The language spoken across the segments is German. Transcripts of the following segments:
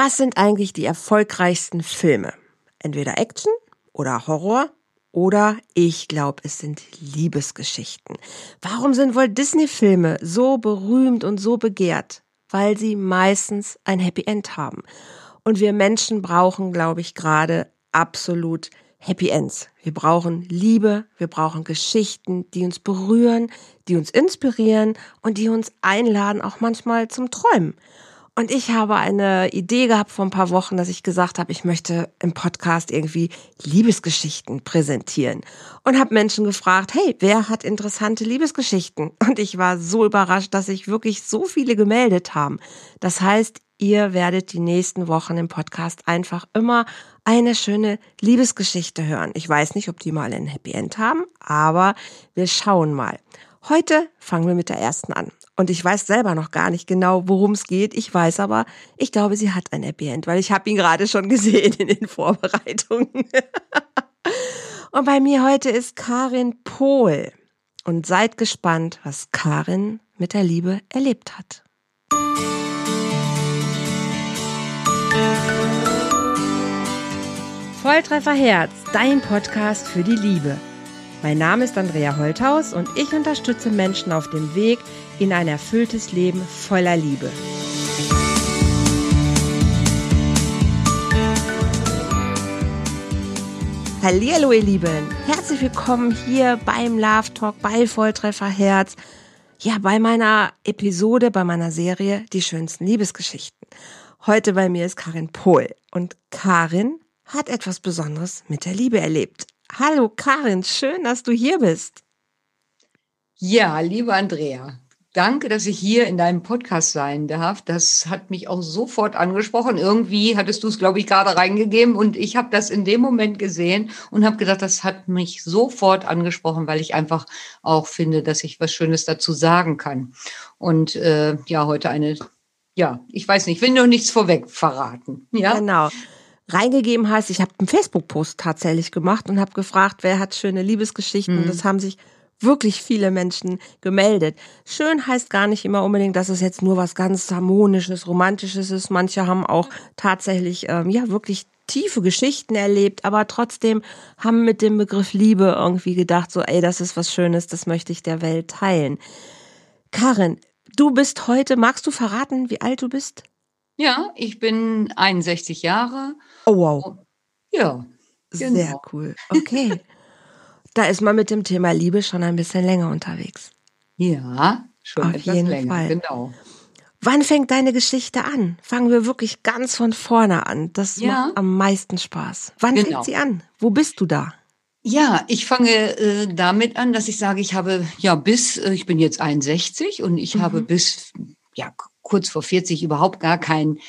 Was sind eigentlich die erfolgreichsten Filme? Entweder Action oder Horror oder ich glaube, es sind Liebesgeschichten. Warum sind wohl Disney-Filme so berühmt und so begehrt? Weil sie meistens ein Happy End haben. Und wir Menschen brauchen, glaube ich, gerade absolut Happy Ends. Wir brauchen Liebe, wir brauchen Geschichten, die uns berühren, die uns inspirieren und die uns einladen, auch manchmal zum Träumen. Und ich habe eine Idee gehabt vor ein paar Wochen, dass ich gesagt habe, ich möchte im Podcast irgendwie Liebesgeschichten präsentieren. Und habe Menschen gefragt, hey, wer hat interessante Liebesgeschichten? Und ich war so überrascht, dass sich wirklich so viele gemeldet haben. Das heißt, ihr werdet die nächsten Wochen im Podcast einfach immer eine schöne Liebesgeschichte hören. Ich weiß nicht, ob die mal ein Happy End haben, aber wir schauen mal. Heute fangen wir mit der ersten an. Und ich weiß selber noch gar nicht genau, worum es geht. Ich weiß aber, ich glaube, sie hat ein Happy End, weil ich habe ihn gerade schon gesehen in den Vorbereitungen. Und bei mir heute ist Karin Pohl. Und seid gespannt, was Karin mit der Liebe erlebt hat. Volltreffer Herz, dein Podcast für die Liebe. Mein Name ist Andrea Holthaus und ich unterstütze Menschen auf dem Weg in ein erfülltes Leben voller Liebe. Hallihallo ihr Lieben, herzlich willkommen hier beim Love Talk bei Volltreffer Herz. Ja, bei meiner Episode, bei meiner Serie Die schönsten Liebesgeschichten. Heute bei mir ist Karin Pohl und Karin hat etwas Besonderes mit der Liebe erlebt. Hallo Karin, schön, dass du hier bist. Ja, liebe Andrea, danke, dass ich hier in deinem Podcast sein darf. Das hat mich auch sofort angesprochen. Irgendwie hattest du es, glaube ich, gerade reingegeben und ich habe das in dem Moment gesehen und habe gedacht, das hat mich sofort angesprochen, weil ich einfach auch finde, dass ich was Schönes dazu sagen kann. Und äh, ja, heute eine, ja, ich weiß nicht, will nur nichts vorweg verraten. Ja, genau reingegeben heißt, ich habe einen Facebook-Post tatsächlich gemacht und habe gefragt, wer hat schöne Liebesgeschichten. Mhm. Das haben sich wirklich viele Menschen gemeldet. Schön heißt gar nicht immer unbedingt, dass es jetzt nur was ganz harmonisches, romantisches ist. Manche haben auch tatsächlich ähm, ja wirklich tiefe Geschichten erlebt, aber trotzdem haben mit dem Begriff Liebe irgendwie gedacht, so ey, das ist was Schönes, das möchte ich der Welt teilen. Karin, du bist heute, magst du verraten, wie alt du bist? Ja, ich bin 61 Jahre. Oh wow. Ja. Genau. Sehr cool. Okay. da ist man mit dem Thema Liebe schon ein bisschen länger unterwegs. Ja, schon Auf etwas jeden länger, Fall. genau. Wann fängt deine Geschichte an? Fangen wir wirklich ganz von vorne an. Das ja. macht am meisten Spaß. Wann genau. fängt sie an? Wo bist du da? Ja, ich fange äh, damit an, dass ich sage, ich habe ja bis, äh, ich bin jetzt 61 und ich mhm. habe bis ja kurz vor 40 überhaupt gar keinen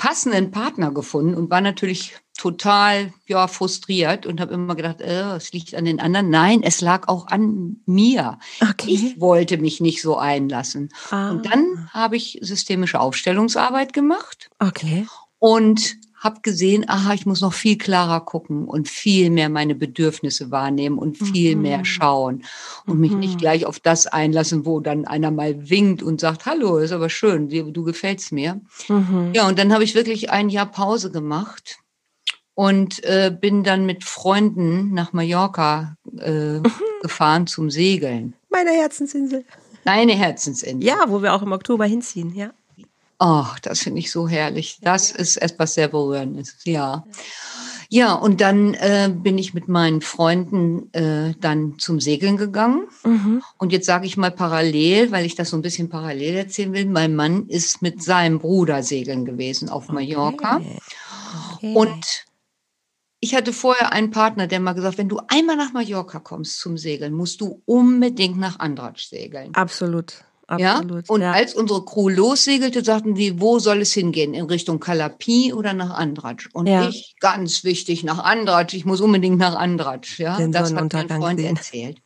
passenden Partner gefunden und war natürlich total ja frustriert und habe immer gedacht, äh, es liegt an den anderen. Nein, es lag auch an mir. Okay. Ich wollte mich nicht so einlassen. Ah. Und dann habe ich systemische Aufstellungsarbeit gemacht. Okay. Und habe gesehen, aha, ich muss noch viel klarer gucken und viel mehr meine Bedürfnisse wahrnehmen und viel mhm. mehr schauen und mhm. mich nicht mhm. gleich auf das einlassen, wo dann einer mal winkt und sagt, hallo, ist aber schön, du gefällst mir. Mhm. Ja, und dann habe ich wirklich ein Jahr Pause gemacht und äh, bin dann mit Freunden nach Mallorca äh, gefahren zum Segeln. Meine Herzensinsel. Deine Herzensinsel. Ja, wo wir auch im Oktober hinziehen, ja. Ach, das finde ich so herrlich. Das ist etwas sehr Berührendes, ja. Ja, und dann äh, bin ich mit meinen Freunden äh, dann zum Segeln gegangen. Mhm. Und jetzt sage ich mal parallel, weil ich das so ein bisschen parallel erzählen will. Mein Mann ist mit seinem Bruder segeln gewesen auf Mallorca. Okay. Okay. Und ich hatte vorher einen Partner, der mal gesagt, wenn du einmal nach Mallorca kommst zum Segeln, musst du unbedingt nach Andratsch segeln. Absolut. Absolut, ja? Und ja. als unsere Crew lossegelte, sagten die, wo soll es hingehen? In Richtung Kalapi oder nach Andratsch? Und ja. ich, ganz wichtig, nach Andratsch. Ich muss unbedingt nach Andratsch. Ja, Den das hat mein Freund sehen. erzählt.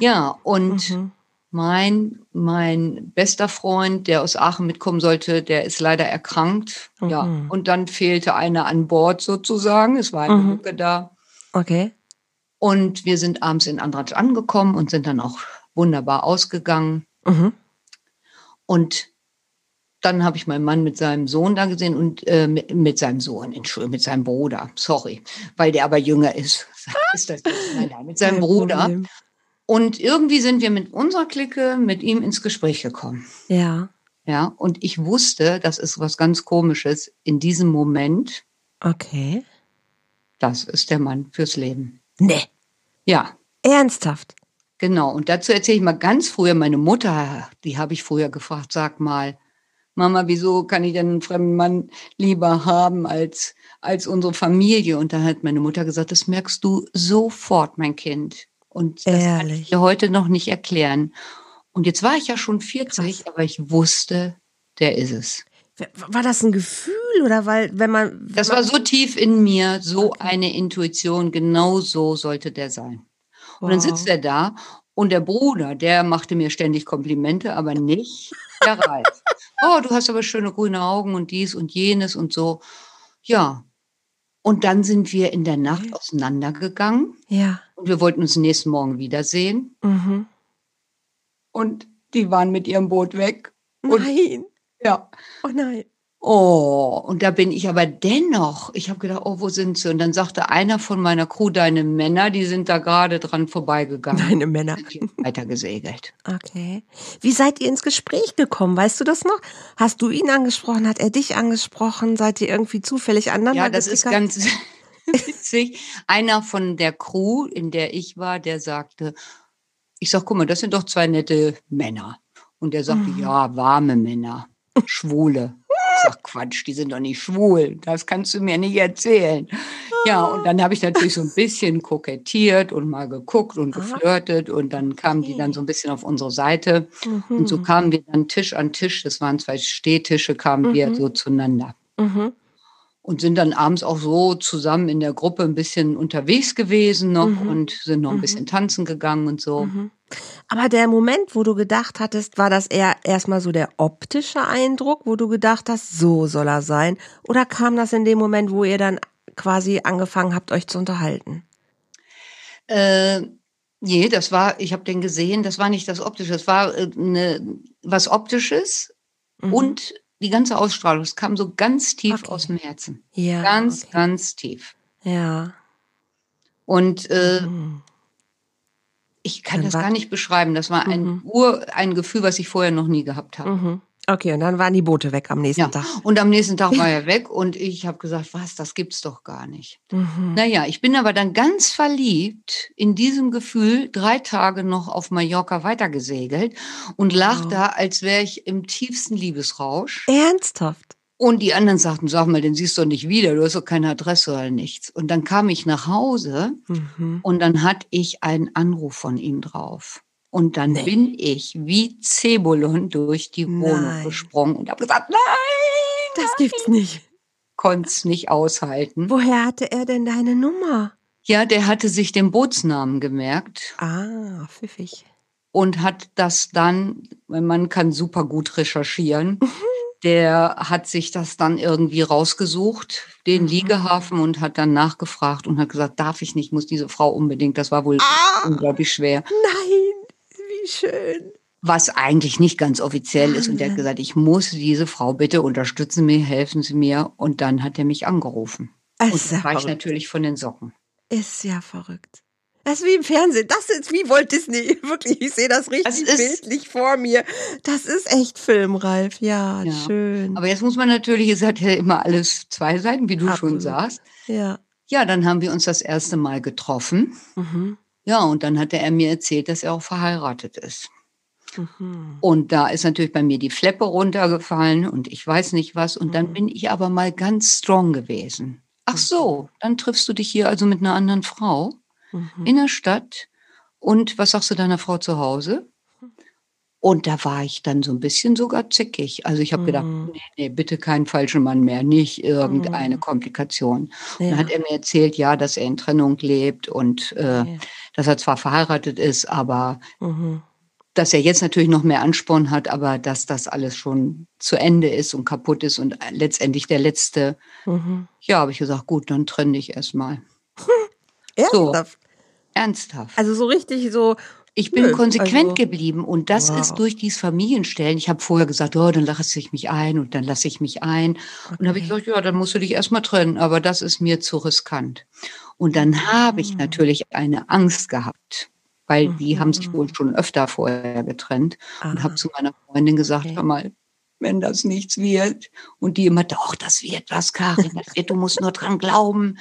ja, und mhm. mein, mein bester Freund, der aus Aachen mitkommen sollte, der ist leider erkrankt. Mhm. Ja, und dann fehlte einer an Bord sozusagen. Es war eine mhm. Lücke da. Okay. Und wir sind abends in Andratsch angekommen und sind dann auch wunderbar ausgegangen. Mhm. Und dann habe ich meinen Mann mit seinem Sohn da gesehen und äh, mit, mit seinem Sohn, Entschuldigung, mit seinem Bruder, sorry, weil der aber jünger ist. ist das nein, nein, mit seinem Bruder. Und irgendwie sind wir mit unserer Clique mit ihm ins Gespräch gekommen. Ja, Ja, und ich wusste, das ist was ganz Komisches, in diesem Moment, okay. das ist der Mann fürs Leben. Nee, Ja, ernsthaft. Genau. Und dazu erzähle ich mal ganz früher, meine Mutter, die habe ich früher gefragt, sag mal, Mama, wieso kann ich denn einen fremden Mann lieber haben als, als unsere Familie? Und da hat meine Mutter gesagt, das merkst du sofort, mein Kind. Und das kann ich Ehrlich. dir heute noch nicht erklären. Und jetzt war ich ja schon 40, aber ich wusste, der ist es. War das ein Gefühl oder weil, wenn man. Das war so tief in mir, so eine Intuition, genau so sollte der sein. Und dann Wow. sitzt er da und der Bruder, der machte mir ständig Komplimente, aber nicht der Ralf. oh, du hast aber schöne grüne Augen und dies und jenes und so. Ja. Und dann sind wir in der Nacht auseinandergegangen Ja. und wir wollten uns nächsten Morgen wiedersehen. Mhm. Und die waren mit ihrem Boot weg. Und Nein. ja. Oh nein. Oh, und da bin ich aber dennoch, ich habe gedacht, oh, wo sind sie? Und dann sagte einer von meiner Crew, deine Männer, die sind da gerade dran vorbeigegangen. Deine Männer. Weiter gesegelt. Okay. Wie seid ihr ins Gespräch gekommen? Weißt du das noch? Hast du ihn angesprochen? Hat er dich angesprochen? Seid ihr irgendwie zufällig aneinander Ja, das ist ganz witzig. Einer von der Crew, in der ich war, der sagte, ich sag, guck mal, das sind doch zwei nette Männer. Und der sagte, Mhm. ja, warme Männer, Schwule. Sag, Quatsch, die sind doch nicht schwul. Das kannst du mir nicht erzählen. Ja, und dann habe ich natürlich so ein bisschen kokettiert und mal geguckt und geflirtet und dann kamen die dann so ein bisschen auf unsere Seite. Mhm. Und so kamen wir dann Tisch an Tisch, das waren zwei Stehtische, kamen wir Mhm. so zueinander Mhm. Und sind dann abends auch so zusammen in der Gruppe ein bisschen unterwegs gewesen noch Mhm. und sind noch ein Mhm. bisschen tanzen gegangen und so. Mhm. Aber der Moment, wo du gedacht hattest, war das eher erstmal so der optische Eindruck, wo du gedacht hast, so soll er sein? Oder kam das in dem Moment, wo ihr dann quasi angefangen habt, euch zu unterhalten? Äh, nee, das war, ich habe den gesehen, das war nicht das Optische, das war äh, ne, was Optisches Mhm. und die ganze Ausstrahlung, es kam so ganz tief Okay. aus dem Herzen. ja, Ganz, okay. ganz tief. ja. Und äh, Mhm. ich kann Dann das gar nicht beschreiben. Das war ein Mhm. Ur, ein Gefühl, was ich vorher noch nie gehabt habe. Mhm. Okay, und dann waren die Boote weg am nächsten Ja, Tag. und am nächsten Tag war er weg und ich habe gesagt, was, das gibt's doch gar nicht. Mhm. Naja, ich bin aber dann ganz verliebt in diesem Gefühl, drei Tage noch auf Mallorca weitergesegelt und lag Wow. da, als wäre ich im tiefsten Liebesrausch. Ernsthaft? Und die anderen sagten, sag mal, den siehst du doch nicht wieder, du hast doch keine Adresse oder nichts. Und dann kam ich nach Hause Mhm. und dann hatte ich einen Anruf von ihm drauf. Und dann Nee. bin ich wie Zebulon durch die Wohnung Nein. gesprungen und habe gesagt, nein, Das gibt's nicht. konnte es nicht aushalten. Woher hatte er denn deine Nummer? Ja, der hatte sich den Bootsnamen gemerkt Ah, pfiffig. und hat das dann, man kann super gut recherchieren, der hat sich das dann irgendwie rausgesucht, den Mhm. Liegehafen und hat dann nachgefragt und hat gesagt, darf ich nicht, muss diese Frau unbedingt, das war wohl Ah. unglaublich schwer. Nein, wie schön. Was eigentlich nicht ganz offiziell ist und der hat Wahnsinn. gesagt, ich muss diese Frau bitte unterstützen mir, helfen Sie mir und dann hat er mich angerufen. Es Und ja war ich verrückt. natürlich von den Socken. Ist ja verrückt. Das ist wie im Fernsehen. Das ist wie Walt Disney. Wirklich, ich sehe das richtig Das ist- bildlich vor mir. Das ist echt Film, Ralf. Ja, Ja. schön. Aber jetzt muss man natürlich, es hat ja immer alles zwei Seiten, wie du schon Absolut. sagst. ja. Ja, dann haben wir uns das erste Mal getroffen. Mhm. Ja, und dann hatte er mir erzählt, dass er auch verheiratet ist. Mhm. Und da ist natürlich bei mir die Fleppe runtergefallen und ich weiß nicht was. Und dann Mhm. bin ich aber mal ganz strong gewesen. Ach so, dann triffst du dich hier also mit einer anderen Frau Mhm. in der Stadt. Und was sagst du deiner Frau zu Hause? Und da war ich dann so ein bisschen sogar zickig. Also ich habe gedacht, Mhm. nee, nee, bitte keinen falschen Mann mehr, nicht irgendeine Mhm. Komplikation. Ja. Dann hat er mir erzählt, ja, dass er in Trennung lebt und äh, Ja. dass er zwar verheiratet ist, aber Mhm. dass er jetzt natürlich noch mehr Ansporn hat, aber dass das alles schon zu Ende ist und kaputt ist und letztendlich der letzte. Mhm. Ja, habe ich gesagt, gut, dann trenn dich erstmal. Ernsthaft? Ernsthaft. Also so richtig so Ich bin Nö, konsequent also, geblieben und das wow. ist durch dieses Familienstellen. Ich habe vorher gesagt, oh, dann lasse ich mich ein und dann lasse ich mich ein. Okay. Und habe ich gesagt, ja, dann musst du dich erstmal trennen, aber das ist mir zu riskant. Und dann habe ich ah. natürlich eine Angst gehabt, weil die haben sich wohl mhm. schon öfter vorher getrennt Aha. und habe zu meiner Freundin gesagt, okay. hör mal, wenn das nichts wird. Und die immer, doch, das wird was, Karin, das wird, du musst nur dran glauben.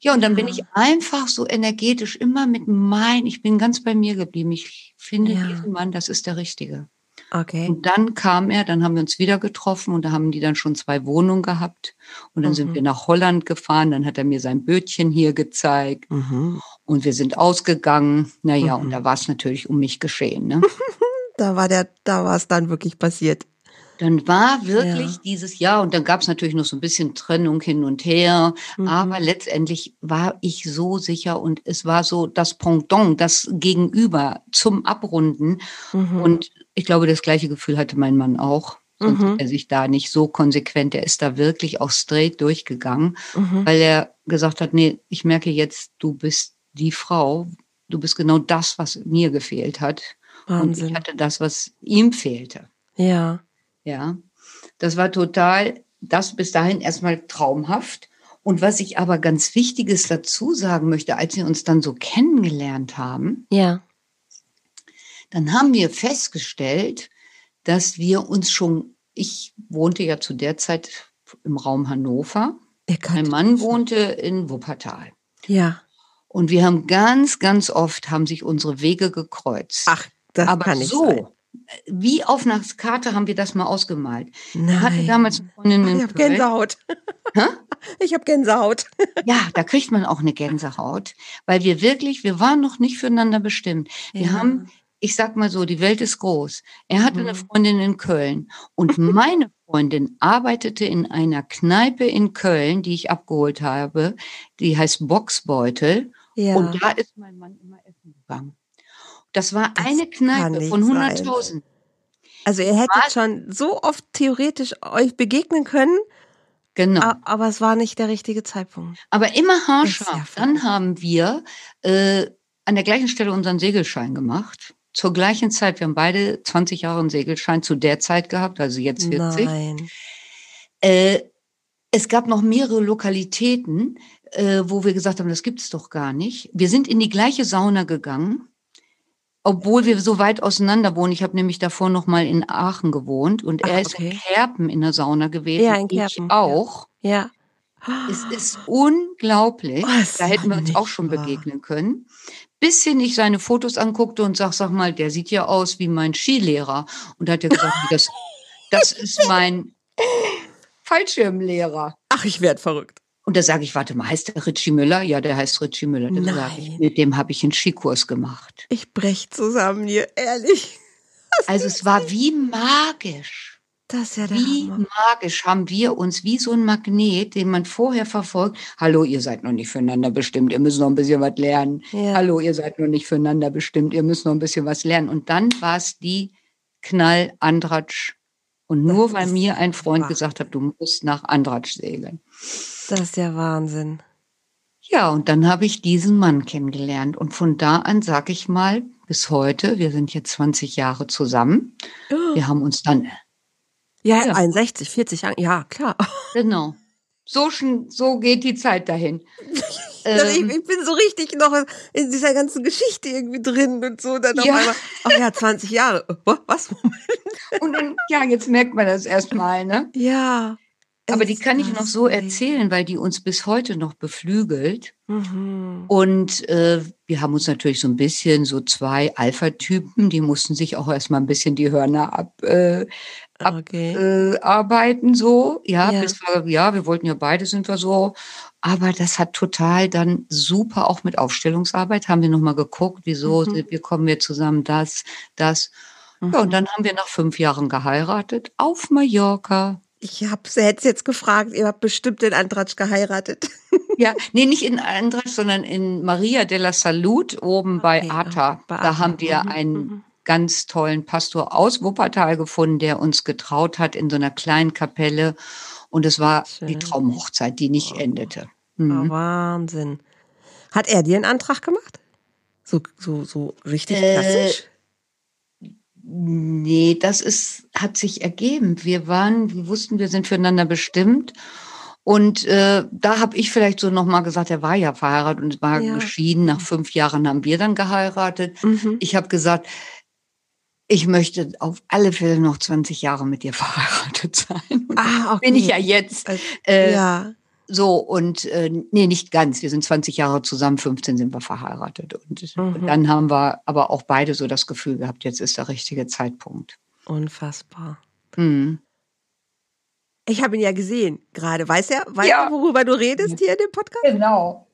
Ja, und dann bin ich einfach so energetisch immer mit mein, ich bin ganz bei mir geblieben. Ich finde ja. diesen Mann, das ist der Richtige. Okay. Und dann kam er, dann haben wir uns wieder getroffen und da haben die dann schon zwei Wohnungen gehabt. Und dann mhm. sind wir nach Holland gefahren, dann hat er mir sein Bötchen hier gezeigt mhm. und wir sind ausgegangen. Naja, mhm. und da war es natürlich um mich geschehen. Ne? da war der, da war es dann wirklich passiert dann war wirklich ja. dieses Jahr und dann gab es natürlich noch so ein bisschen Trennung hin und her, mhm. aber letztendlich war ich so sicher und es war so das Pendant, das Gegenüber zum Abrunden mhm. und ich glaube, das gleiche Gefühl hatte mein Mann auch. Sonst mhm. er sich da nicht so konsequent, er ist da wirklich auch straight durchgegangen, mhm. weil er gesagt hat, nee, ich merke jetzt, du bist die Frau, du bist genau das, was mir gefehlt hat. Wahnsinn. Und ich hatte das, was ihm fehlte. Ja. Ja, das war total, das bis dahin erstmal traumhaft. Und was ich aber ganz Wichtiges dazu sagen möchte, als wir uns dann so kennengelernt haben, ja. dann haben wir festgestellt, dass wir uns schon, ich wohnte ja zu der Zeit im Raum Hannover, mein Mann wohnte in Wuppertal. Ja. Und wir haben ganz, ganz oft haben sich unsere Wege gekreuzt. Ach, das aber kann nicht so, sein wie auf einer Karte haben wir das mal ausgemalt. Nein. Hatte damals eine Freundin Ich habe Gänsehaut. Hä? Ich habe Gänsehaut. Ja, da kriegt man auch eine Gänsehaut, weil wir wirklich, wir waren noch nicht füreinander bestimmt. Wir ja. haben, ich sag mal so, die Welt ist groß. Er hatte mhm. eine Freundin in Köln und meine Freundin arbeitete in einer Kneipe in Köln, die ich abgeholt habe. Die heißt Boxbeutel. Ja. Und da ist mein Mann immer essen gegangen. Das war das eine Kneipe von 100.000. Also ihr hättet war, schon so oft theoretisch euch begegnen können. Genau. Aber es war nicht der richtige Zeitpunkt. Aber immer haarscharf. Ja Dann haben wir äh, an der gleichen Stelle unseren Segelschein gemacht. Zur gleichen Zeit. Wir haben beide 20 Jahre einen Segelschein zu der Zeit gehabt, also jetzt 40. Nein. Äh, es gab noch mehrere Lokalitäten, äh, wo wir gesagt haben, das gibt es doch gar nicht. Wir sind in die gleiche Sauna gegangen obwohl wir so weit auseinander wohnen. Ich habe nämlich davor noch mal in Aachen gewohnt und er Ach, ist in Kerpen in der Sauna gewesen. Ja, in Kerpen. Ich auch. Ja. Es ist unglaublich. Oh, da hätten wir uns auch schon wahr. begegnen können. Bis hin ich seine Fotos anguckte und sag, sag mal, der sieht ja aus wie mein Skilehrer. Und da hat er gesagt, das, das ist mein Fallschirmlehrer. Ach, ich werd verrückt. Und da sage ich, warte mal, heißt der Richie Müller? Ja, der heißt Richie Müller. Das sage ich. Mit dem habe ich einen Skikurs gemacht. Ich brech zusammen hier, ehrlich. Das also es war wie magisch. Das ist ja der Wie Hammer. magisch haben wir uns wie so ein Magnet, den man vorher verfolgt. Hallo, ihr seid noch nicht füreinander bestimmt, ihr müsst noch ein bisschen was lernen. Ja. Hallo, ihr seid noch nicht füreinander bestimmt, ihr müsst noch ein bisschen was lernen. Und dann war es die Knall Andratsch. Und nur weil mir ein Freund wahr. gesagt hat, du musst nach Andratsch segeln. Das ist ja Wahnsinn. Ja, und dann habe ich diesen Mann kennengelernt. Und von da an, sag ich mal, bis heute, wir sind jetzt 20 Jahre zusammen. Oh. Wir haben uns dann. Ja, ja, 61, 40 Jahre, ja, klar. Genau. So, schon, so geht die Zeit dahin. ähm, ich, ich, bin so richtig noch in dieser ganzen Geschichte irgendwie drin und so. Dann ja. auf einmal, ach ja, 20 Jahre. Was? Moment. Und dann, ja, jetzt merkt man das erstmal, ne? Ja. Aber die kann ich noch so erzählen, weil die uns bis heute noch beflügelt. Mhm. Und äh, wir haben uns natürlich so ein bisschen so zwei Alpha-Typen, die mussten sich auch erstmal ein bisschen die Hörner ab, äh, okay. äh, arbeiten, so. Ja, ja. Wir, ja, wir wollten ja beide sind wir so. Aber das hat total dann super auch mit Aufstellungsarbeit, haben wir nochmal geguckt, wieso, mhm. wie kommen wir zusammen, das, das. Mhm. Ja, und dann haben wir nach fünf Jahren geheiratet auf Mallorca. Ich hab's, hätte jetzt gefragt, ihr habt bestimmt in Andratsch geheiratet. Ja, nee, nicht in Andratsch, sondern in Maria de la Salud oben okay, bei Ata. Bei da haben wir mhm, einen mhm. Ganz tollen Pastor aus Wuppertal gefunden, der uns getraut hat in so einer kleinen Kapelle. Und es war Schön. die Traumhochzeit, die nicht endete. Mhm. Oh, Wahnsinn. Hat er dir einen Antrag gemacht? So, so, so richtig klassisch? Äh, nee, das ist, hat sich ergeben. Wir waren, wir wussten, wir sind füreinander bestimmt. Und äh, da habe ich vielleicht so nochmal gesagt, er war ja verheiratet und war ja. geschieden. Nach fünf Jahren haben wir dann geheiratet. Mhm. Ich habe gesagt, ich möchte auf alle Fälle noch 20 Jahre mit dir verheiratet sein. Und ah, okay. Bin ich ja jetzt. Äh, ja. So, und äh, nee, nicht ganz. Wir sind 20 Jahre zusammen, 15 sind wir verheiratet. Und, mhm. und dann haben wir aber auch beide so das Gefühl gehabt, jetzt ist der richtige Zeitpunkt. Unfassbar. Mhm. Ich habe ihn ja gesehen gerade. Weiß er, weiß ja. er, worüber du redest hier in dem Podcast? Genau.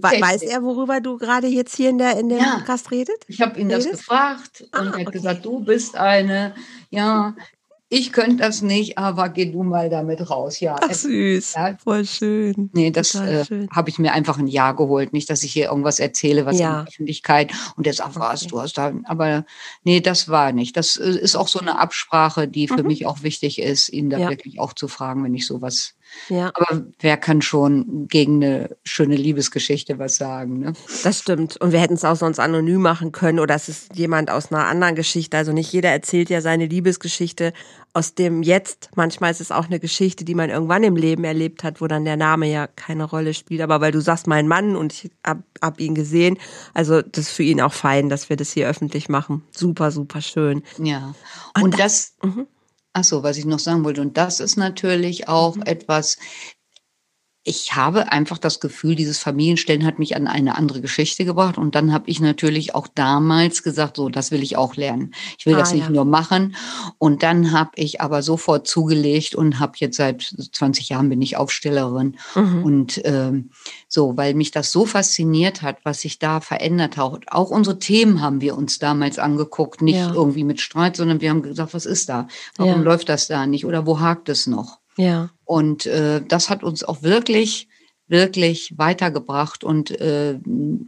Weiß er, worüber du gerade jetzt hier in, der, in dem ja. Podcast redet? Ich habe ihn redest? das gefragt und ah, er hat okay. gesagt, du bist eine, ja, ich könnte das nicht, aber geh du mal damit raus. Ja, Ach, süß, ja. voll schön. Nee, das äh, habe ich mir einfach ein Ja geholt. Nicht, dass ich hier irgendwas erzähle, was ja. in der Öffentlichkeit und der sagt, was, du hast da, aber nee, das war nicht. Das äh, ist auch so eine Absprache, die für mhm. mich auch wichtig ist, ihn da ja. wirklich auch zu fragen, wenn ich sowas ja. Aber wer kann schon gegen eine schöne Liebesgeschichte was sagen? Ne? Das stimmt. Und wir hätten es auch sonst anonym machen können oder es ist jemand aus einer anderen Geschichte. Also nicht jeder erzählt ja seine Liebesgeschichte aus dem Jetzt. Manchmal ist es auch eine Geschichte, die man irgendwann im Leben erlebt hat, wo dann der Name ja keine Rolle spielt. Aber weil du sagst, mein Mann und ich hab, hab ihn gesehen, also das ist für ihn auch fein, dass wir das hier öffentlich machen. Super, super schön. Ja. Und, und das, das mhm. Ach so, was ich noch sagen wollte. Und das ist natürlich auch mhm. etwas, ich habe einfach das Gefühl, dieses Familienstellen hat mich an eine andere Geschichte gebracht. Und dann habe ich natürlich auch damals gesagt, so, das will ich auch lernen. Ich will ah, das nicht ja. nur machen. Und dann habe ich aber sofort zugelegt und habe jetzt seit 20 Jahren bin ich Aufstellerin. Mhm. Und ähm, so, weil mich das so fasziniert hat, was sich da verändert hat. Auch unsere Themen haben wir uns damals angeguckt, nicht ja. irgendwie mit Streit, sondern wir haben gesagt, was ist da? Warum ja. läuft das da nicht? Oder wo hakt es noch? Ja. Und äh, das hat uns auch wirklich, wirklich weitergebracht und äh,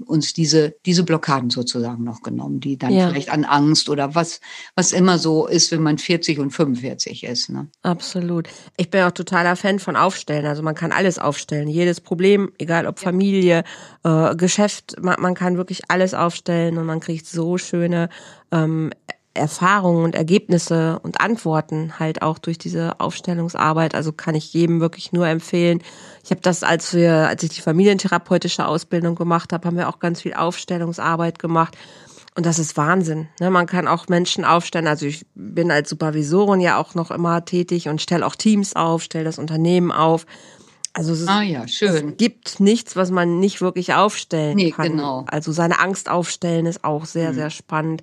uns diese, diese Blockaden sozusagen noch genommen, die dann ja. vielleicht an Angst oder was, was immer so ist, wenn man 40 und 45 ist. Ne? Absolut. Ich bin auch totaler Fan von Aufstellen. Also man kann alles aufstellen. Jedes Problem, egal ob Familie, äh, Geschäft, man, man kann wirklich alles aufstellen und man kriegt so schöne ähm, Erfahrungen und Ergebnisse und Antworten halt auch durch diese Aufstellungsarbeit. Also kann ich jedem wirklich nur empfehlen. Ich habe das, als wir, als ich die familientherapeutische Ausbildung gemacht habe, haben wir auch ganz viel Aufstellungsarbeit gemacht. Und das ist Wahnsinn. Ne? Man kann auch Menschen aufstellen. Also ich bin als Supervisorin ja auch noch immer tätig und stelle auch Teams auf, stelle das Unternehmen auf. Also es, ist, ah ja, schön. es gibt nichts, was man nicht wirklich aufstellen nee, kann. Genau. Also seine Angst aufstellen ist auch sehr, hm. sehr spannend.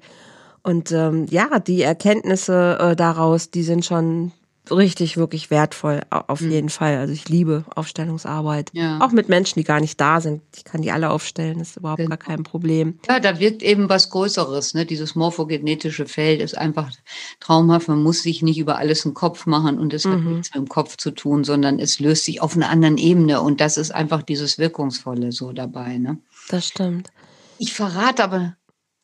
Und ähm, ja, die Erkenntnisse äh, daraus, die sind schon richtig, wirklich wertvoll, auf mhm. jeden Fall. Also ich liebe Aufstellungsarbeit. Ja. Auch mit Menschen, die gar nicht da sind. Ich kann die alle aufstellen, das ist überhaupt genau. gar kein Problem. Ja, da wirkt eben was Größeres. Ne? Dieses morphogenetische Feld ist einfach traumhaft. Man muss sich nicht über alles einen Kopf machen und es mhm. hat nichts mit dem Kopf zu tun, sondern es löst sich auf einer anderen Ebene. Und das ist einfach dieses Wirkungsvolle so dabei. Ne? Das stimmt. Ich verrate aber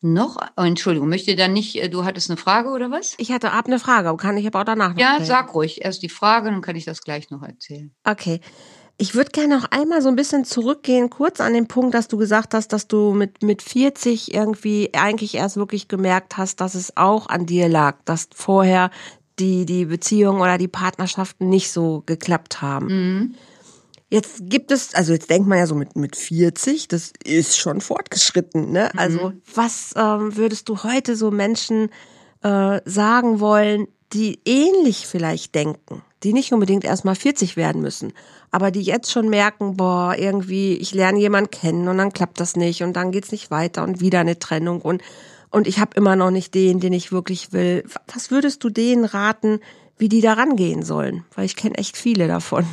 noch? Oh, Entschuldigung, möchte dann nicht, äh, du hattest eine Frage oder was? Ich hatte ab eine Frage, aber kann ich aber auch danach noch Ja, stellen. sag ruhig. Erst die Frage, dann kann ich das gleich noch erzählen. Okay. Ich würde gerne noch einmal so ein bisschen zurückgehen, kurz an den Punkt, dass du gesagt hast, dass du mit, mit 40 irgendwie eigentlich erst wirklich gemerkt hast, dass es auch an dir lag, dass vorher die, die Beziehungen oder die Partnerschaften nicht so geklappt haben. Mhm. Jetzt gibt es, also jetzt denkt man ja so mit, mit 40, das ist schon fortgeschritten, ne? Mhm. Also was ähm, würdest du heute so Menschen äh, sagen wollen, die ähnlich vielleicht denken, die nicht unbedingt erstmal 40 werden müssen, aber die jetzt schon merken, boah, irgendwie, ich lerne jemanden kennen und dann klappt das nicht und dann geht's nicht weiter und wieder eine Trennung und, und ich habe immer noch nicht den, den ich wirklich will. Was würdest du denen raten, wie die da rangehen sollen? Weil ich kenne echt viele davon.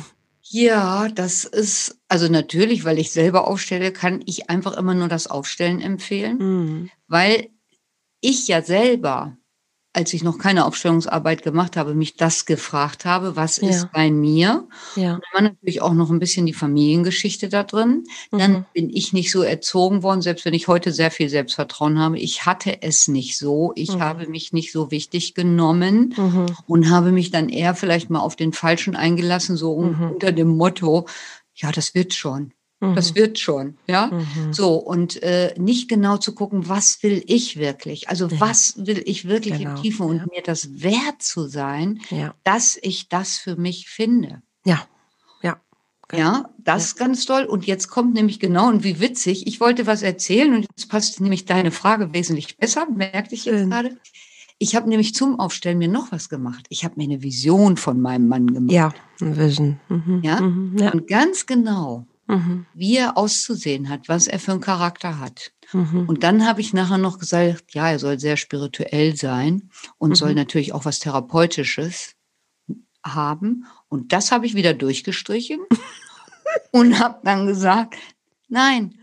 Ja, das ist, also natürlich, weil ich selber aufstelle, kann ich einfach immer nur das Aufstellen empfehlen, mhm. weil ich ja selber als ich noch keine Aufstellungsarbeit gemacht habe, mich das gefragt habe, was ja. ist bei mir? Ja. Und dann war natürlich auch noch ein bisschen die Familiengeschichte da drin. Dann mhm. bin ich nicht so erzogen worden, selbst wenn ich heute sehr viel Selbstvertrauen habe. Ich hatte es nicht so. Ich mhm. habe mich nicht so wichtig genommen mhm. und habe mich dann eher vielleicht mal auf den Falschen eingelassen, so mhm. unter dem Motto, ja, das wird schon. Das mhm. wird schon, ja. Mhm. So, und äh, nicht genau zu gucken, was will ich wirklich? Also, ja. was will ich wirklich genau. im Tiefen und ja. mir das wert zu sein, ja. dass ich das für mich finde. Ja, ja. Ja, das ist ganz toll. Und jetzt kommt nämlich genau, und wie witzig, ich wollte was erzählen und jetzt passt nämlich deine Frage wesentlich besser, merkte ich jetzt gerade. Ich habe nämlich zum Aufstellen mir noch was gemacht. Ich habe mir eine Vision von meinem Mann gemacht. Ja, eine Vision. Mhm. Ja? Mhm. ja? und ganz genau mhm. wie er auszusehen hat, was er für einen Charakter hat. Mhm. Und dann habe ich nachher noch gesagt, ja, er soll sehr spirituell sein und mhm. soll natürlich auch was Therapeutisches haben. Und das habe ich wieder durchgestrichen und habe dann gesagt, nein,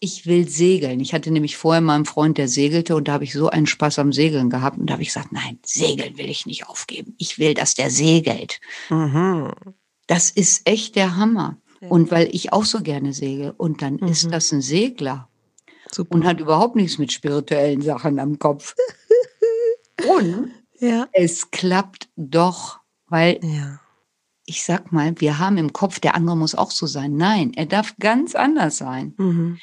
ich will segeln. Ich hatte nämlich vorher meinen Freund, der segelte und da habe ich so einen Spaß am Segeln gehabt und da habe ich gesagt, nein, segeln will ich nicht aufgeben. Ich will, dass der segelt. Mhm. Das ist echt der Hammer. Und weil ich auch so gerne segel. Und dann mhm. ist das ein Segler. Super. Und hat überhaupt nichts mit spirituellen Sachen am Kopf. und ja. es klappt doch, weil ja. ich sag mal, wir haben im Kopf, der andere muss auch so sein. Nein, er darf ganz anders sein. Mhm.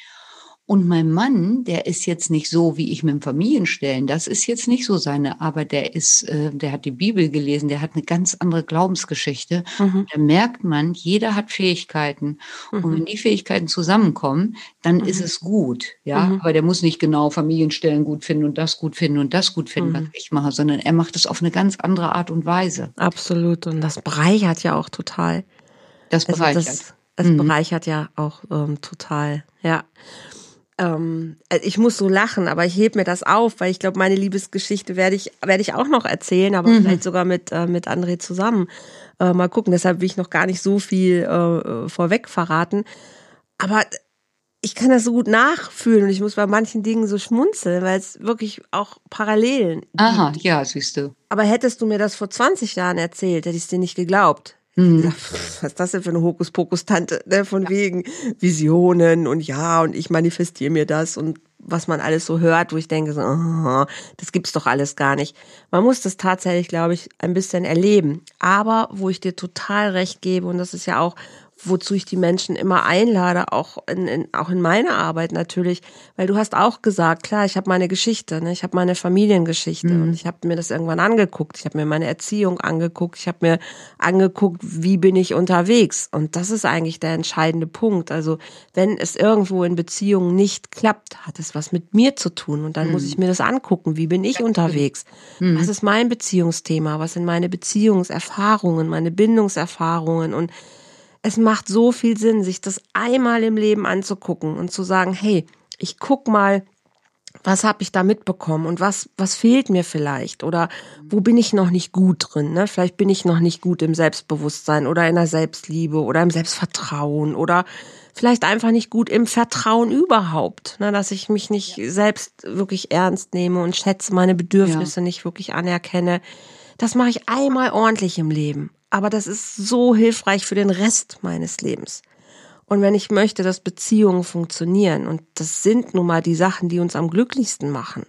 Und mein Mann, der ist jetzt nicht so, wie ich mit dem Familienstellen. Das ist jetzt nicht so seine, aber der ist, äh, der hat die Bibel gelesen, der hat eine ganz andere Glaubensgeschichte. Mhm. Da merkt man, jeder hat Fähigkeiten. Mhm. Und wenn die Fähigkeiten zusammenkommen, dann mhm. ist es gut. Ja, mhm. aber der muss nicht genau Familienstellen gut finden und das gut finden und das gut finden, was mhm. ich mache, sondern er macht es auf eine ganz andere Art und Weise. Absolut. Und das bereichert ja auch total. Das bereichert. Also das, es mhm. bereichert ja auch ähm, total. Ja ähm, äh, ich muss so lachen, aber ich heb mir das auf, weil ich glaube, meine Liebesgeschichte werde ich, werde ich auch noch erzählen, aber mhm. vielleicht sogar mit, äh, mit André zusammen. Äh, mal gucken, deshalb will ich noch gar nicht so viel äh, vorweg verraten. Aber ich kann das so gut nachfühlen und ich muss bei manchen Dingen so schmunzeln, weil es wirklich auch Parallelen gibt. Aha, ja, siehst du. Aber hättest du mir das vor 20 Jahren erzählt, hätte ich es dir nicht geglaubt. Mhm. Was ist das denn für eine Hokuspokus-Tante? Ne? Von ja. wegen Visionen und ja, und ich manifestiere mir das und was man alles so hört, wo ich denke, so, oh, das gibt's doch alles gar nicht. Man muss das tatsächlich, glaube ich, ein bisschen erleben. Aber wo ich dir total recht gebe, und das ist ja auch wozu ich die Menschen immer einlade, auch in, in, auch in meiner Arbeit natürlich, weil du hast auch gesagt, klar, ich habe meine Geschichte, ne? ich habe meine Familiengeschichte mhm. und ich habe mir das irgendwann angeguckt, ich habe mir meine Erziehung angeguckt, ich habe mir angeguckt, wie bin ich unterwegs und das ist eigentlich der entscheidende Punkt. Also wenn es irgendwo in Beziehungen nicht klappt, hat es was mit mir zu tun und dann mhm. muss ich mir das angucken, wie bin ich ja, unterwegs, mhm. was ist mein Beziehungsthema, was sind meine Beziehungserfahrungen, meine Bindungserfahrungen und es macht so viel Sinn, sich das einmal im Leben anzugucken und zu sagen, hey, ich guck mal, was habe ich da mitbekommen und was was fehlt mir vielleicht oder wo bin ich noch nicht gut drin, ne? Vielleicht bin ich noch nicht gut im Selbstbewusstsein oder in der Selbstliebe oder im Selbstvertrauen oder vielleicht einfach nicht gut im Vertrauen überhaupt, ne? dass ich mich nicht ja. selbst wirklich ernst nehme und schätze meine Bedürfnisse ja. nicht wirklich anerkenne. Das mache ich einmal ordentlich im Leben aber das ist so hilfreich für den Rest meines Lebens. Und wenn ich möchte, dass Beziehungen funktionieren, und das sind nun mal die Sachen, die uns am glücklichsten machen,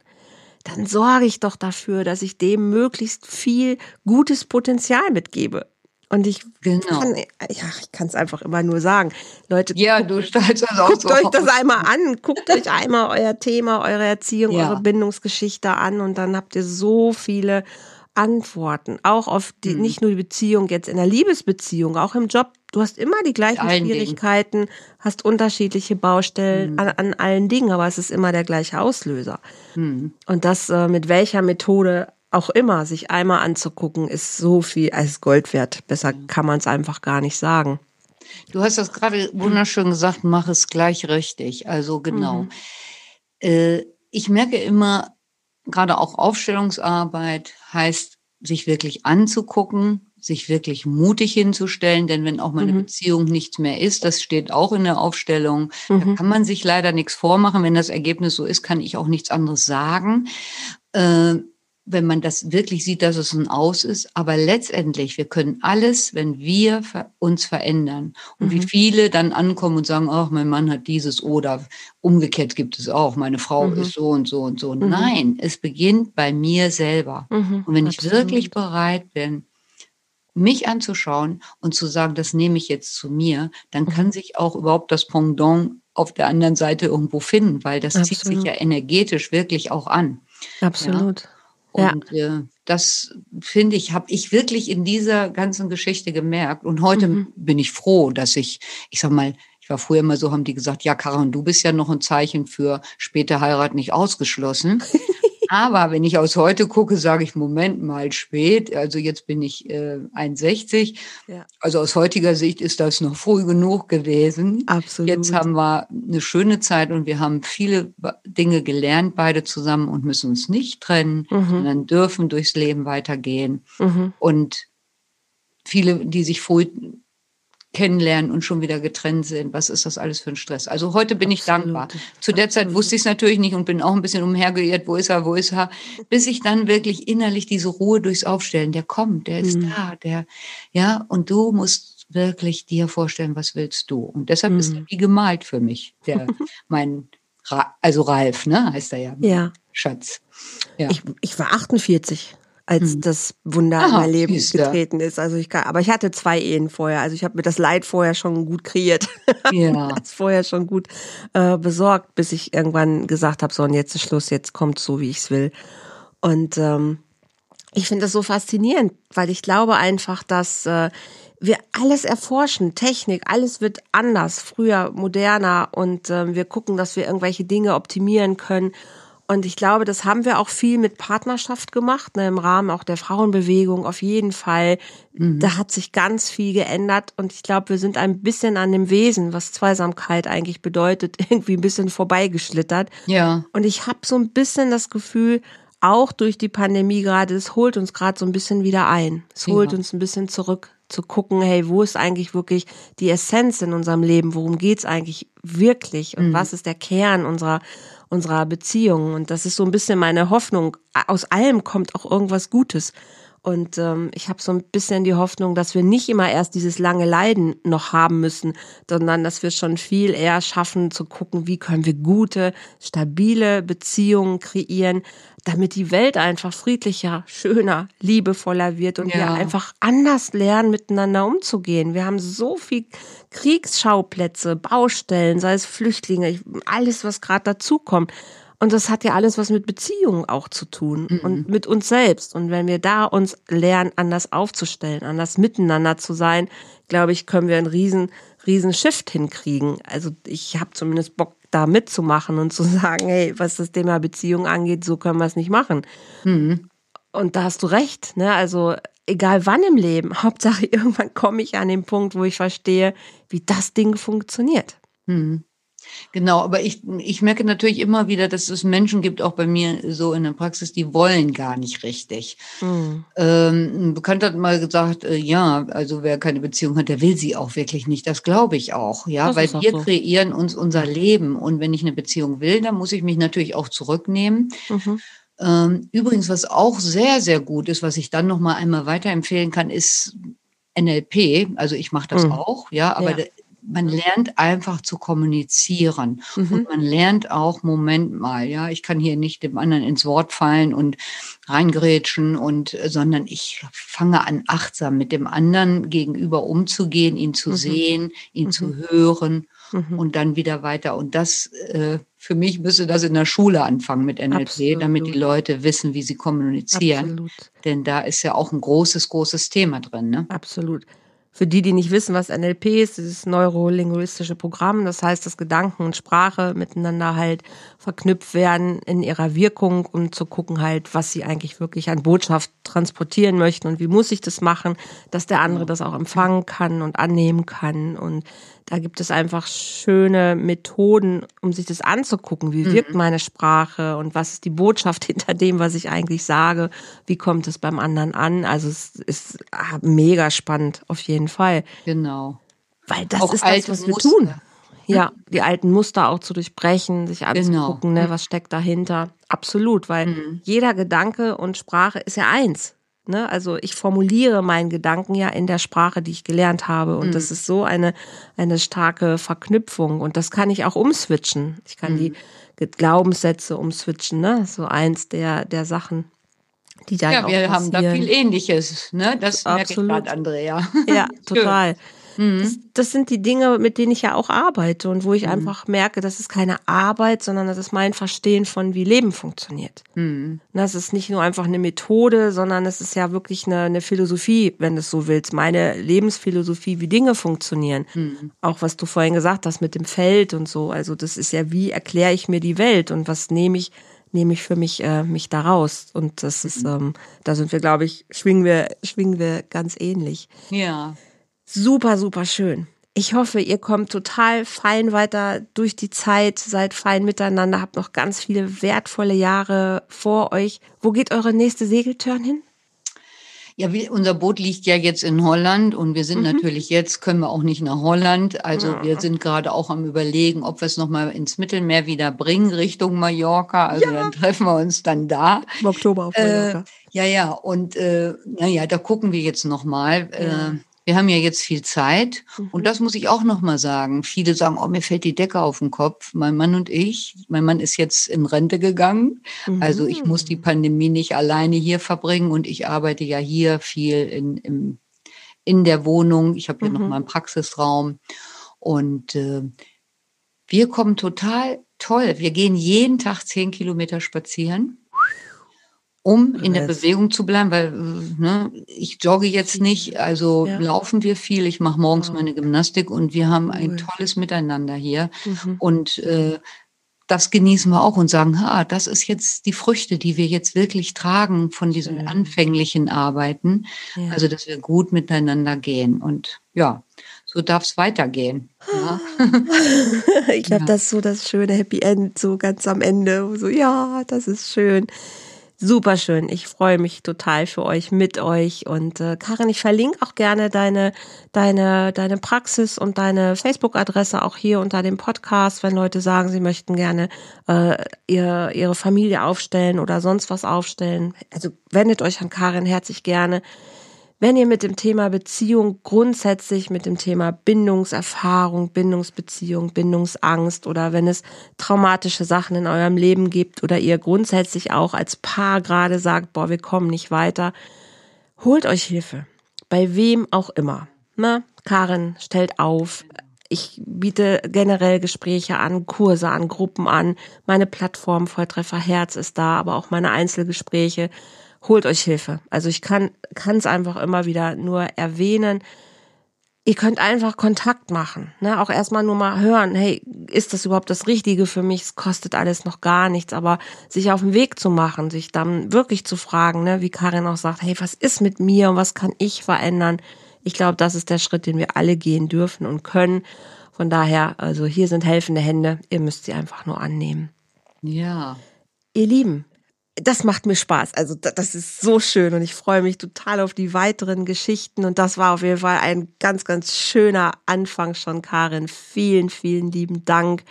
dann sorge ich doch dafür, dass ich dem möglichst viel gutes Potenzial mitgebe. Und ich genau. kann, ja, ich kann es einfach immer nur sagen. Leute, ja, guckt, du stellst das auch guckt so euch das einmal an, guckt euch einmal euer Thema, eure Erziehung, ja. eure Bindungsgeschichte an und dann habt ihr so viele Antworten, auch auf die, mhm. nicht nur die Beziehung jetzt in der Liebesbeziehung, auch im Job. Du hast immer die gleichen Schwierigkeiten, Dingen. hast unterschiedliche Baustellen mhm. an, an, allen Dingen, aber es ist immer der gleiche Auslöser. Mhm. Und das äh, mit welcher Methode auch immer sich einmal anzugucken, ist so viel als Gold wert. Besser mhm. kann man es einfach gar nicht sagen. Du hast das gerade wunderschön gesagt, mach es gleich richtig. Also genau. Mhm. Äh, ich merke immer, gerade auch Aufstellungsarbeit heißt, sich wirklich anzugucken, sich wirklich mutig hinzustellen, denn wenn auch mal eine mhm. Beziehung nichts mehr ist, das steht auch in der Aufstellung, mhm. da kann man sich leider nichts vormachen. Wenn das Ergebnis so ist, kann ich auch nichts anderes sagen. Äh, wenn man das wirklich sieht, dass es ein Aus ist. Aber letztendlich, wir können alles, wenn wir uns verändern. Und mhm. wie viele dann ankommen und sagen, ach, mein Mann hat dieses oder umgekehrt gibt es auch, meine Frau mhm. ist so und so und so. Mhm. Nein, es beginnt bei mir selber. Mhm. Und wenn Absolut. ich wirklich bereit bin, mich anzuschauen und zu sagen, das nehme ich jetzt zu mir, dann kann sich auch überhaupt das Pendant auf der anderen Seite irgendwo finden, weil das Absolut. zieht sich ja energetisch wirklich auch an. Absolut. Ja? Und ja. Äh, das finde ich, habe ich wirklich in dieser ganzen Geschichte gemerkt. Und heute mhm. bin ich froh, dass ich, ich sag mal, ich war früher immer so, haben die gesagt, ja, Karin, du bist ja noch ein Zeichen für späte Heirat nicht ausgeschlossen. Aber wenn ich aus heute gucke, sage ich, Moment mal, spät. Also jetzt bin ich äh, 61. Ja. Also aus heutiger Sicht ist das noch früh genug gewesen. Absolut. Jetzt haben wir eine schöne Zeit und wir haben viele Dinge gelernt, beide zusammen und müssen uns nicht trennen, mhm. sondern dürfen durchs Leben weitergehen. Mhm. Und viele, die sich früh kennenlernen und schon wieder getrennt sind. Was ist das alles für ein Stress? Also heute bin Absolut. ich dankbar. Zu der Zeit wusste ich es natürlich nicht und bin auch ein bisschen umhergeirrt, wo ist er, wo ist er, bis ich dann wirklich innerlich diese Ruhe durchs Aufstellen, der kommt, der ist mhm. da, der, ja, und du musst wirklich dir vorstellen, was willst du? Und deshalb mhm. ist er wie gemalt für mich, der, mein, also Ralf, ne, heißt er ja. Ja. Schatz. Ja. Ich, ich war 48 als hm. das Wunder Aha, in mein Leben getreten ist. Also ich kann, aber ich hatte zwei Ehen vorher. Also ich habe mir das Leid vorher schon gut kreiert. Ja. das vorher schon gut äh, besorgt, bis ich irgendwann gesagt habe, so und jetzt ist Schluss, jetzt kommt so, wie ich es will. Und ähm, ich finde das so faszinierend, weil ich glaube einfach, dass äh, wir alles erforschen, Technik, alles wird anders, früher moderner und äh, wir gucken, dass wir irgendwelche Dinge optimieren können. Und ich glaube, das haben wir auch viel mit Partnerschaft gemacht, ne, im Rahmen auch der Frauenbewegung auf jeden Fall. Mhm. Da hat sich ganz viel geändert und ich glaube, wir sind ein bisschen an dem Wesen, was Zweisamkeit eigentlich bedeutet, irgendwie ein bisschen vorbeigeschlittert. Ja. Und ich habe so ein bisschen das Gefühl, auch durch die Pandemie gerade, es holt uns gerade so ein bisschen wieder ein. Es holt ja. uns ein bisschen zurück zu gucken, hey, wo ist eigentlich wirklich die Essenz in unserem Leben? Worum geht's eigentlich wirklich? Und mhm. was ist der Kern unserer unserer Beziehung. Und das ist so ein bisschen meine Hoffnung. Aus allem kommt auch irgendwas Gutes. Und ähm, ich habe so ein bisschen die Hoffnung, dass wir nicht immer erst dieses lange Leiden noch haben müssen, sondern dass wir schon viel eher schaffen zu gucken, wie können wir gute, stabile Beziehungen kreieren, damit die Welt einfach friedlicher, schöner, liebevoller wird und ja. wir einfach anders lernen, miteinander umzugehen. Wir haben so viel Kriegsschauplätze, Baustellen, sei es Flüchtlinge, alles, was gerade dazukommt. Und das hat ja alles was mit Beziehungen auch zu tun mhm. und mit uns selbst. Und wenn wir da uns lernen, anders aufzustellen, anders miteinander zu sein, glaube ich, können wir einen riesen, riesen Shift hinkriegen. Also ich habe zumindest Bock, da mitzumachen und zu sagen, hey, was das Thema Beziehung angeht, so können wir es nicht machen. Mhm. Und da hast du recht, ne? Also egal wann im Leben, Hauptsache irgendwann komme ich an den Punkt, wo ich verstehe, wie das Ding funktioniert. Mhm. Genau, aber ich, ich merke natürlich immer wieder, dass es Menschen gibt, auch bei mir so in der Praxis, die wollen gar nicht richtig. Mhm. Ähm, ein Bekannter hat mal gesagt, äh, ja, also wer keine Beziehung hat, der will sie auch wirklich nicht. Das glaube ich auch, ja, das weil wir so. kreieren uns unser Leben und wenn ich eine Beziehung will, dann muss ich mich natürlich auch zurücknehmen. Mhm. Ähm, übrigens, was auch sehr, sehr gut ist, was ich dann noch mal einmal weiterempfehlen kann, ist NLP. Also ich mache das mhm. auch, ja, aber ja man lernt einfach zu kommunizieren mhm. und man lernt auch, Moment mal, ja, ich kann hier nicht dem anderen ins Wort fallen und reingrätschen und, sondern ich fange an, achtsam mit dem anderen gegenüber umzugehen, ihn zu mhm. sehen, ihn mhm. zu hören mhm. und dann wieder weiter. Und das, äh, für mich müsste das in der Schule anfangen mit NLP, Absolut. damit die Leute wissen, wie sie kommunizieren. Absolut. Denn da ist ja auch ein großes, großes Thema drin. Ne? Absolut. Für die, die nicht wissen, was NLP ist, dieses neurolinguistische Programm, das heißt, dass Gedanken und Sprache miteinander halt verknüpft werden in ihrer Wirkung, um zu gucken halt, was sie eigentlich wirklich an Botschaft transportieren möchten und wie muss ich das machen, dass der andere das auch empfangen kann und annehmen kann und da gibt es einfach schöne Methoden, um sich das anzugucken. Wie wirkt mhm. meine Sprache und was ist die Botschaft hinter dem, was ich eigentlich sage? Wie kommt es beim anderen an? Also es ist ah, mega spannend, auf jeden Fall. Genau. Weil das auch ist das, was wir Muster. tun. Ja, die alten Muster auch zu durchbrechen, sich anzugucken, genau. ne, was steckt dahinter. Absolut, weil mhm. jeder Gedanke und Sprache ist ja eins. Ne? Also ich formuliere meinen Gedanken ja in der Sprache, die ich gelernt habe. Und mhm. das ist so eine, eine starke Verknüpfung. Und das kann ich auch umswitchen. Ich kann mhm. die Glaubenssätze umswitchen, ne? So eins der, der Sachen. Die da ja, wir haben da viel Ähnliches. Ne? Das Absolut. merke ich gerade, Andrea. Ja, total. Mhm. Das, das, sind die Dinge, mit denen ich ja auch arbeite und wo ich mhm. einfach merke, das ist keine Arbeit, sondern das ist mein Verstehen von, wie Leben funktioniert. Mhm. Das ist nicht nur einfach eine Methode, sondern es ist ja wirklich eine, eine Philosophie, wenn du es so willst. Meine Lebensphilosophie, wie Dinge funktionieren. Mhm. Auch was du vorhin gesagt hast mit dem Feld und so. Also das ist ja, wie erkläre ich mir die Welt und was nehme ich nehme ich für mich äh, mich da raus und das ist mhm. ähm, da sind wir glaube ich schwingen wir schwingen wir ganz ähnlich ja super, super schön. Ich hoffe, ihr kommt total fein weiter durch die Zeit, seid fein miteinander, habt noch ganz viele wertvolle Jahre vor euch. Wo geht eure nächste Segeltörn hin? Ja, wie, unser Boot liegt ja jetzt in Holland und wir sind mhm. natürlich jetzt, können wir auch nicht nach Holland. Also ja. wir sind gerade auch am überlegen, ob wir es nochmal ins Mittelmeer wieder bringen, Richtung Mallorca. Also ja. dann treffen wir uns dann da. Im Oktober auf Mallorca. Äh, ja, ja, und äh, naja, da gucken wir jetzt nochmal. Ja. Äh, wir haben ja jetzt viel Zeit mhm. und das muss ich auch noch mal sagen. Viele sagen, oh, mir fällt die Decke auf den Kopf. Mein Mann und ich, mein Mann ist jetzt in Rente gegangen, mhm. also ich muss die Pandemie nicht alleine hier verbringen und ich arbeite ja hier viel in, in, in der Wohnung. Ich habe hier mhm. noch mal einen Praxisraum und äh, wir kommen total toll. Wir gehen jeden Tag zehn Kilometer spazieren um in der Bewegung zu bleiben, weil ne, ich jogge jetzt nicht, also ja. laufen wir viel. Ich mache morgens meine Gymnastik und wir haben ein tolles Miteinander hier. Mhm. Und äh, das genießen wir auch und sagen, ha, das ist jetzt die Früchte, die wir jetzt wirklich tragen von diesen Schön. anfänglichen Arbeiten. Ja. Also, dass wir gut miteinander gehen. Und ja, so darf es weitergehen. Ja. ich glaube, ja. das ist so das schöne Happy End, so ganz am Ende. So, ja, das ist schön. Super schön. Ich freue mich total für euch, mit euch. Und äh, Karin, ich verlinke auch gerne deine, deine, deine Praxis und deine Facebook-Adresse auch hier unter dem Podcast, wenn Leute sagen, sie möchten gerne äh, ihr, ihre Familie aufstellen oder sonst was aufstellen. Also wendet euch an Karin herzlich gerne. Wenn ihr mit dem Thema Beziehung grundsätzlich mit dem Thema Bindungserfahrung, Bindungsbeziehung, Bindungsangst oder wenn es traumatische Sachen in eurem Leben gibt oder ihr grundsätzlich auch als Paar gerade sagt, boah, wir kommen nicht weiter, holt euch Hilfe. Bei wem auch immer. Na, Karin stellt auf. Ich biete generell Gespräche an, Kurse an, Gruppen an. Meine Plattform Volltreffer Herz ist da, aber auch meine Einzelgespräche holt euch Hilfe. Also ich kann es einfach immer wieder nur erwähnen. Ihr könnt einfach Kontakt machen, ne? Auch erstmal nur mal hören, hey, ist das überhaupt das Richtige für mich? Es kostet alles noch gar nichts, aber sich auf den Weg zu machen, sich dann wirklich zu fragen, ne, wie Karin auch sagt, hey, was ist mit mir und was kann ich verändern? Ich glaube, das ist der Schritt, den wir alle gehen dürfen und können. Von daher, also hier sind helfende Hände, ihr müsst sie einfach nur annehmen. Ja. Ihr Lieben, das macht mir Spaß. Also das ist so schön und ich freue mich total auf die weiteren Geschichten. Und das war auf jeden Fall ein ganz, ganz schöner Anfang schon, Karin. Vielen, vielen lieben Dank.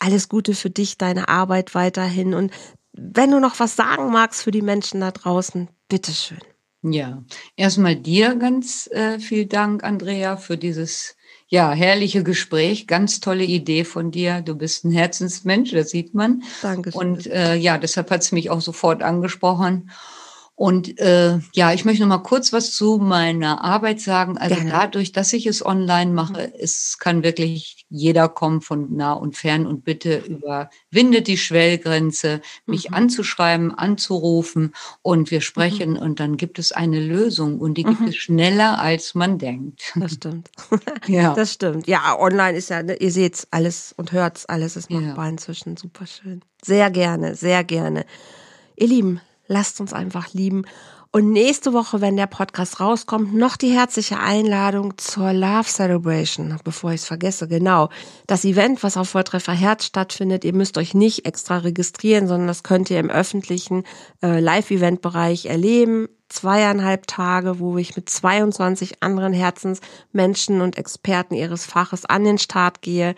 Alles Gute für dich, deine Arbeit weiterhin. Und wenn du noch was sagen magst für die Menschen da draußen, bitteschön. Ja, erstmal dir ganz äh, viel Dank, Andrea, für dieses ja, herrliche Gespräch, ganz tolle Idee von dir. Du bist ein Herzensmensch, das sieht man. Danke. Und äh, ja, deshalb hat es mich auch sofort angesprochen. Und äh, ja, ich möchte noch mal kurz was zu meiner Arbeit sagen. Also Gerne. dadurch, dass ich es online mache, es kann wirklich jeder kommen von nah und fern und bitte überwindet die Schwellgrenze, mich mhm. anzuschreiben, anzurufen und wir sprechen mhm. und dann gibt es eine Lösung und die gibt mhm. es schneller, als man denkt. Das stimmt. ja. Das stimmt. Ja, online ist ja, ne, ihr seht's alles und hört's alles ist machbar ja. inzwischen. Super schön. Sehr gerne, sehr gerne. Ihr Lieben, lasst uns einfach lieben. Und nächste Woche, wenn der Podcast rauskommt, noch die herzliche Einladung zur Love Celebration, bevor ich es vergesse. Genau, das Event, was auf Volltreffer Herz stattfindet. Ihr müsst euch nicht extra registrieren, sondern das könnt ihr im öffentlichen äh, Live-Event-Bereich erleben. Zweieinhalb Tage, wo ich mit 22 anderen Herzensmenschen und Experten ihres Faches an den Start gehe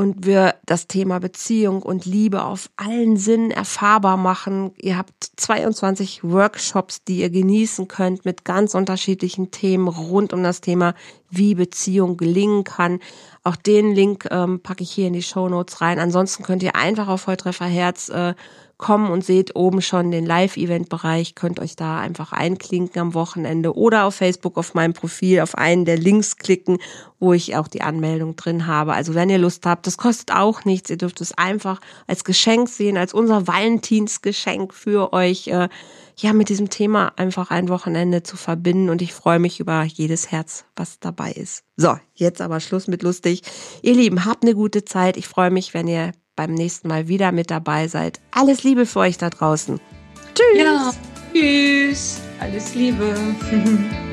und wir das Thema Beziehung und Liebe auf allen Sinnen erfahrbar machen. Ihr habt 22 Workshops, die ihr genießen könnt mit ganz unterschiedlichen Themen rund um das Thema, wie Beziehung gelingen kann. Auch den Link ähm, packe ich hier in die Show Notes rein. Ansonsten könnt ihr einfach auf Volltreffer Herz äh, kommen und seht oben schon den Live-Event-Bereich. Könnt euch da einfach einklinken am Wochenende oder auf Facebook auf meinem Profil auf einen der Links klicken, wo ich auch die Anmeldung drin habe. Also wenn ihr Lust habt, das kostet auch nichts. Ihr dürft es einfach als Geschenk sehen, als unser Valentinsgeschenk für euch. Äh, ja, mit diesem Thema einfach ein Wochenende zu verbinden und ich freue mich über jedes Herz, was dabei ist. So, jetzt aber Schluss mit lustig. Ihr Lieben, habt eine gute Zeit. Ich freue mich, wenn ihr beim nächsten Mal wieder mit dabei seid. Alles Liebe für euch da draußen. Tschüss. Ja, tschüss. Alles Liebe.